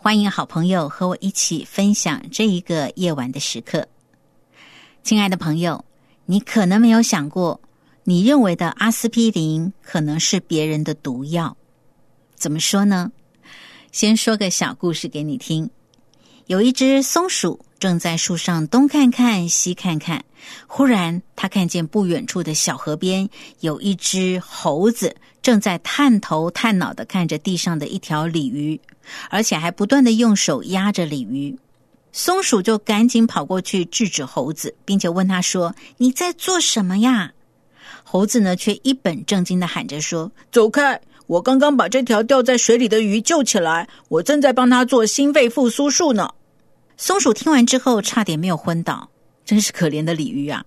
欢迎好朋友和我一起分享这一个夜晚的时刻。亲爱的朋友，你可能没有想过，你认为的阿司匹林可能是别人的毒药。怎么说呢？先说个小故事给你听。有一只松鼠正在树上东看看西看看，忽然他看见不远处的小河边有一只猴子正在探头探脑的看着地上的一条鲤鱼。而且还不断的用手压着鲤鱼，松鼠就赶紧跑过去制止猴子，并且问他说：“你在做什么呀？”猴子呢，却一本正经的喊着说：“走开！我刚刚把这条掉在水里的鱼救起来，我正在帮它做心肺复苏术呢。”松鼠听完之后，差点没有昏倒，真是可怜的鲤鱼啊！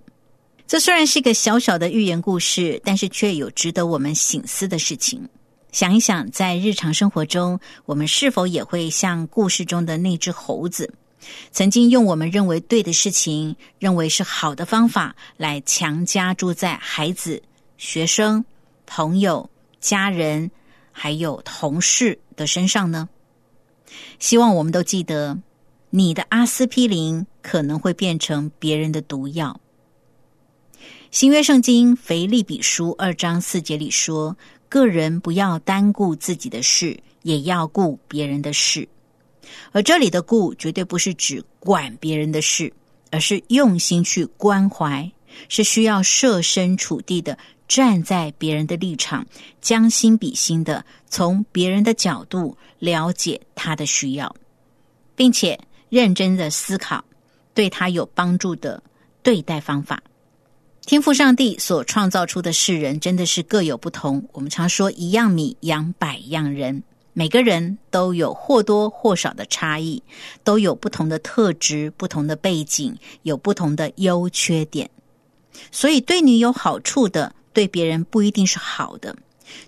这虽然是一个小小的寓言故事，但是却有值得我们醒思的事情。想一想，在日常生活中，我们是否也会像故事中的那只猴子，曾经用我们认为对的事情、认为是好的方法，来强加住在孩子、学生、朋友、家人，还有同事的身上呢？希望我们都记得，你的阿司匹林可能会变成别人的毒药。新约圣经腓利比书二章四节里说。个人不要单顾自己的事，也要顾别人的事。而这里的“顾”绝对不是指管别人的事，而是用心去关怀，是需要设身处地的站在别人的立场，将心比心的从别人的角度了解他的需要，并且认真的思考对他有帮助的对待方法。天赋上帝所创造出的世人真的是各有不同。我们常说“一样米养百样人”，每个人都有或多或少的差异，都有不同的特质、不同的背景，有不同的优缺点。所以，对你有好处的，对别人不一定是好的；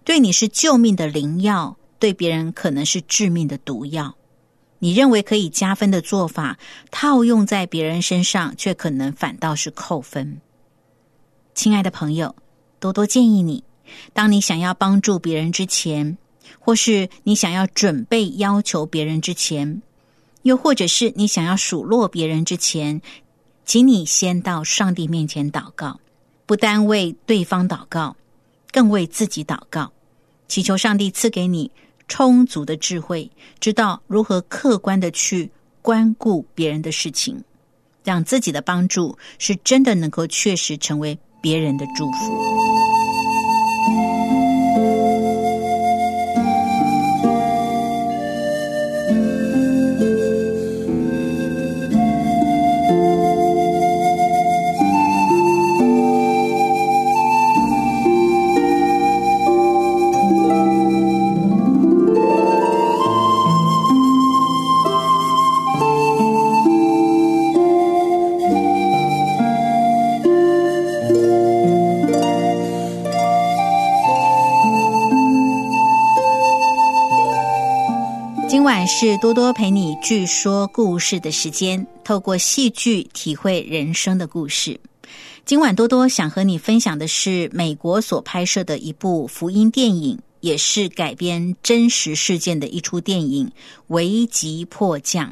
对你是救命的灵药，对别人可能是致命的毒药。你认为可以加分的做法，套用在别人身上，却可能反倒是扣分。亲爱的朋友，多多建议你：当你想要帮助别人之前，或是你想要准备要求别人之前，又或者是你想要数落别人之前，请你先到上帝面前祷告，不单为对方祷告，更为自己祷告，祈求上帝赐给你充足的智慧，知道如何客观的去关顾别人的事情，让自己的帮助是真的能够确实成为。别人的祝福。是多多陪你剧说故事的时间，透过戏剧体会人生的故事。今晚多多想和你分享的是美国所拍摄的一部福音电影，也是改编真实事件的一出电影《危急迫降》。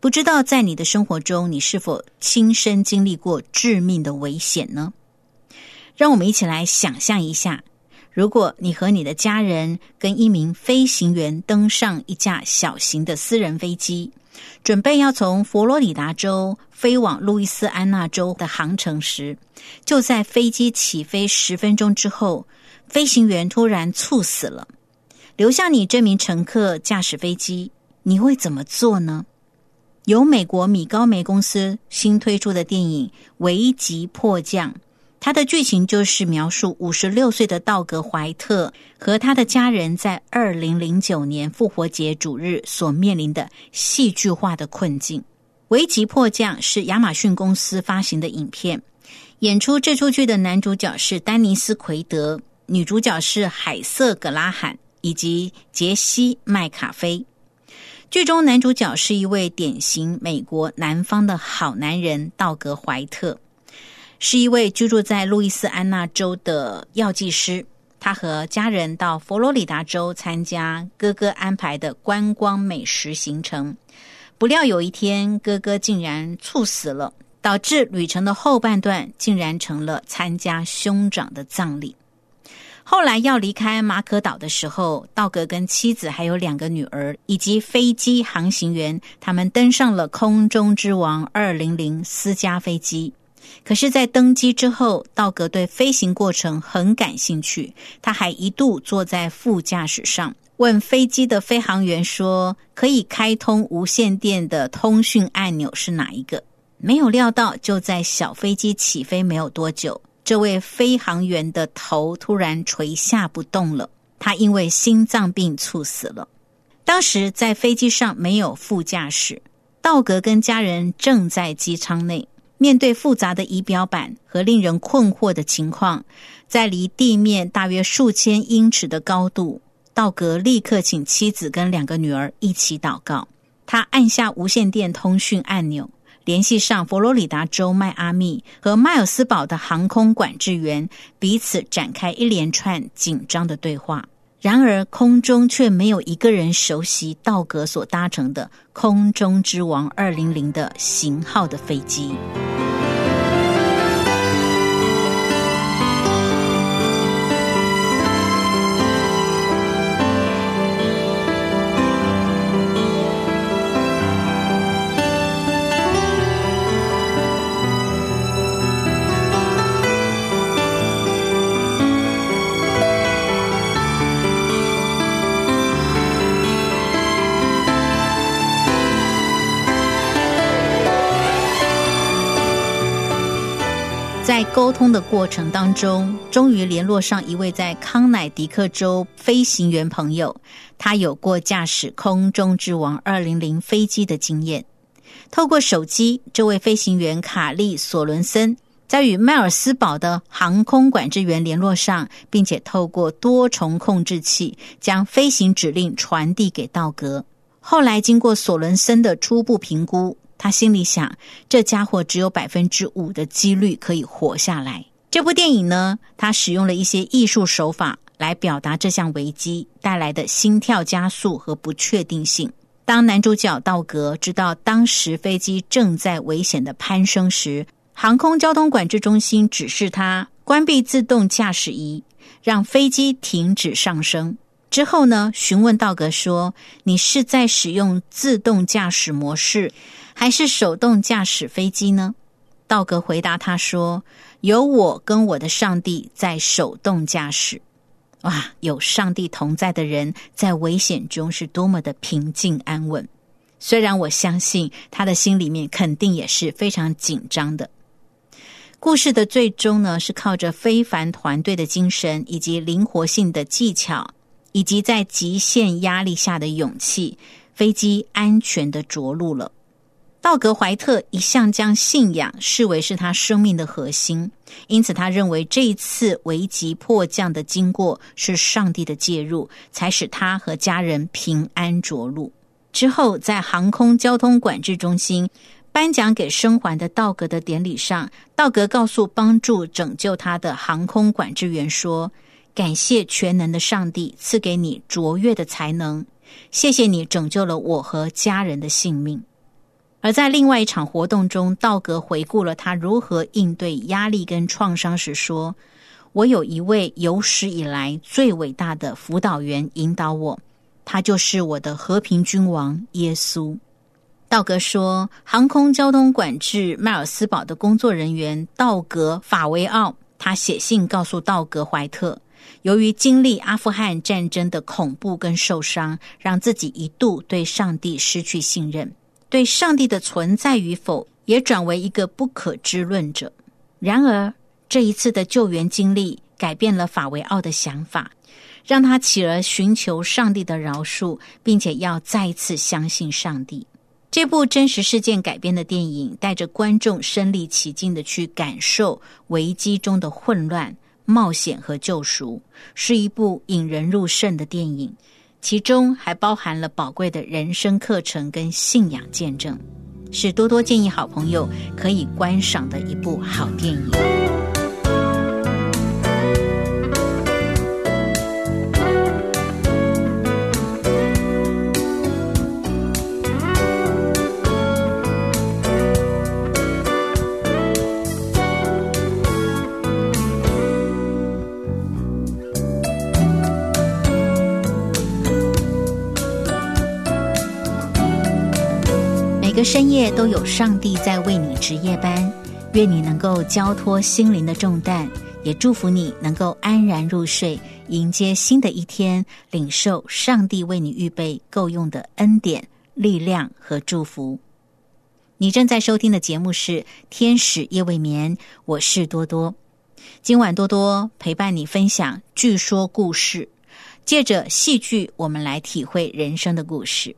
不知道在你的生活中，你是否亲身经历过致命的危险呢？让我们一起来想象一下，如果你和你的家人跟一名飞行员登上一架小型的私人飞机，准备要从佛罗里达州飞往路易斯安那州的航程时，就在飞机起飞十分钟之后，飞行员突然猝死了，留下你这名乘客驾驶飞机，你会怎么做呢？由美国米高梅公司新推出的电影《危急迫降》。它的剧情就是描述五十六岁的道格怀特和他的家人在二零零九年复活节主日所面临的戏剧化的困境。危急迫降是亚马逊公司发行的影片，演出这出剧的男主角是丹尼斯奎德，女主角是海瑟格拉罕以及杰西麦卡菲。剧中男主角是一位典型美国南方的好男人道格怀特。是一位居住在路易斯安那州的药剂师，他和家人到佛罗里达州参加哥哥安排的观光美食行程。不料有一天，哥哥竟然猝死了，导致旅程的后半段竟然成了参加兄长的葬礼。后来要离开马可岛的时候，道格跟妻子还有两个女儿以及飞机航行员，他们登上了空中之王二零零私家飞机。可是，在登机之后，道格对飞行过程很感兴趣。他还一度坐在副驾驶上，问飞机的飞行员说：“可以开通无线电的通讯按钮是哪一个？”没有料到，就在小飞机起飞没有多久，这位飞行员的头突然垂下不动了。他因为心脏病猝死了。当时在飞机上没有副驾驶，道格跟家人正在机舱内。面对复杂的仪表板和令人困惑的情况，在离地面大约数千英尺的高度，道格立刻请妻子跟两个女儿一起祷告。他按下无线电通讯按钮，联系上佛罗里达州迈阿密和迈尔斯堡的航空管制员，彼此展开一连串紧张的对话。然而，空中却没有一个人熟悉道格所搭乘的“空中之王二零零”的型号的飞机。沟通的过程当中，终于联络上一位在康乃狄克州飞行员朋友，他有过驾驶空中之王二零零飞机的经验。透过手机，这位飞行员卡利索伦森在与迈尔斯堡的航空管制员联络上，并且透过多重控制器将飞行指令传递给道格。后来经过索伦森的初步评估。他心里想，这家伙只有百分之五的几率可以活下来。这部电影呢，他使用了一些艺术手法来表达这项危机带来的心跳加速和不确定性。当男主角道格知道当时飞机正在危险的攀升时，航空交通管制中心指示他关闭自动驾驶仪，让飞机停止上升。之后呢，询问道格说：“你是在使用自动驾驶模式？”还是手动驾驶飞机呢？道格回答他说：“有我跟我的上帝在手动驾驶。”哇，有上帝同在的人在危险中是多么的平静安稳。虽然我相信他的心里面肯定也是非常紧张的。故事的最终呢，是靠着非凡团队的精神以及灵活性的技巧，以及在极限压力下的勇气，飞机安全的着陆了。道格怀特一向将信仰视为是他生命的核心，因此他认为这一次危急迫降的经过是上帝的介入，才使他和家人平安着陆。之后，在航空交通管制中心颁奖给生还的道格的典礼上，道格告诉帮助拯救他的航空管制员说：“感谢全能的上帝赐给你卓越的才能，谢谢你拯救了我和家人的性命。”而在另外一场活动中，道格回顾了他如何应对压力跟创伤时说：“我有一位有史以来最伟大的辅导员引导我，他就是我的和平君王耶稣。道格说，航空交通管制迈尔斯堡的工作人员道格法维奥，他写信告诉道格怀特。由于经历阿富汗战争的恐怖跟受伤，让自己一度对上帝失去信任，对上帝的存在与否也转为一个不可知论者。然而，这一次的救援经历改变了法维奥的想法，让他起而寻求上帝的饶恕，并且要再次相信上帝。这部真实事件改编的电影，带着观众身临其境的去感受危机中的混乱。冒险和救赎是一部引人入胜的电影，其中还包含了宝贵的人生课程跟信仰见证，是多多建议好朋友可以观赏的一部好电影。深夜都有上帝在为你值夜班，愿你能够交托心灵的重担，也祝福你能够安然入睡，迎接新的一天，领受上帝为你预备够用的恩典、力量和祝福。你正在收听的节目是《天使夜未眠》，我是多多。今晚多多陪伴你分享据说故事，借着戏剧，我们来体会人生的故事。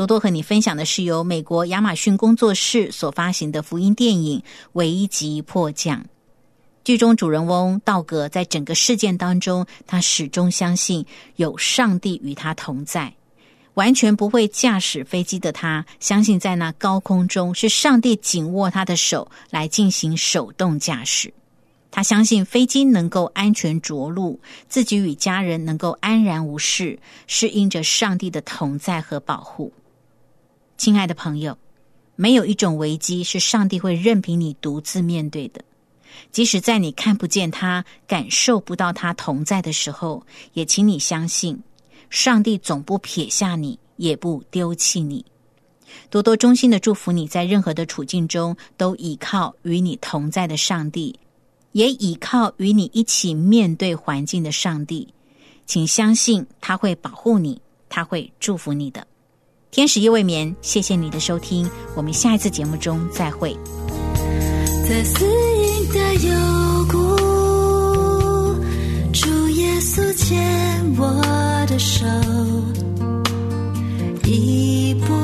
多多和你分享的是由美国亚马逊工作室所发行的福音电影《危急迫降》。剧中主人翁道格在整个事件当中，他始终相信有上帝与他同在，完全不会驾驶飞机的他，相信在那高空中是上帝紧握他的手来进行手动驾驶。他相信飞机能够安全着陆，自己与家人能够安然无事，是因着上帝的同在和保护。亲爱的朋友，没有一种危机是上帝会任凭你独自面对的。即使在你看不见他、感受不到他同在的时候，也请你相信，上帝总不撇下你，也不丢弃你。多多衷心的祝福你在任何的处境中都倚靠与你同在的上帝，也倚靠与你一起面对环境的上帝。请相信他会保护你，他会祝福你的。天使夜未眠，谢谢你的收听，我们下一次节目中再会。在死荫的幽谷，主耶稣牵我的手，一步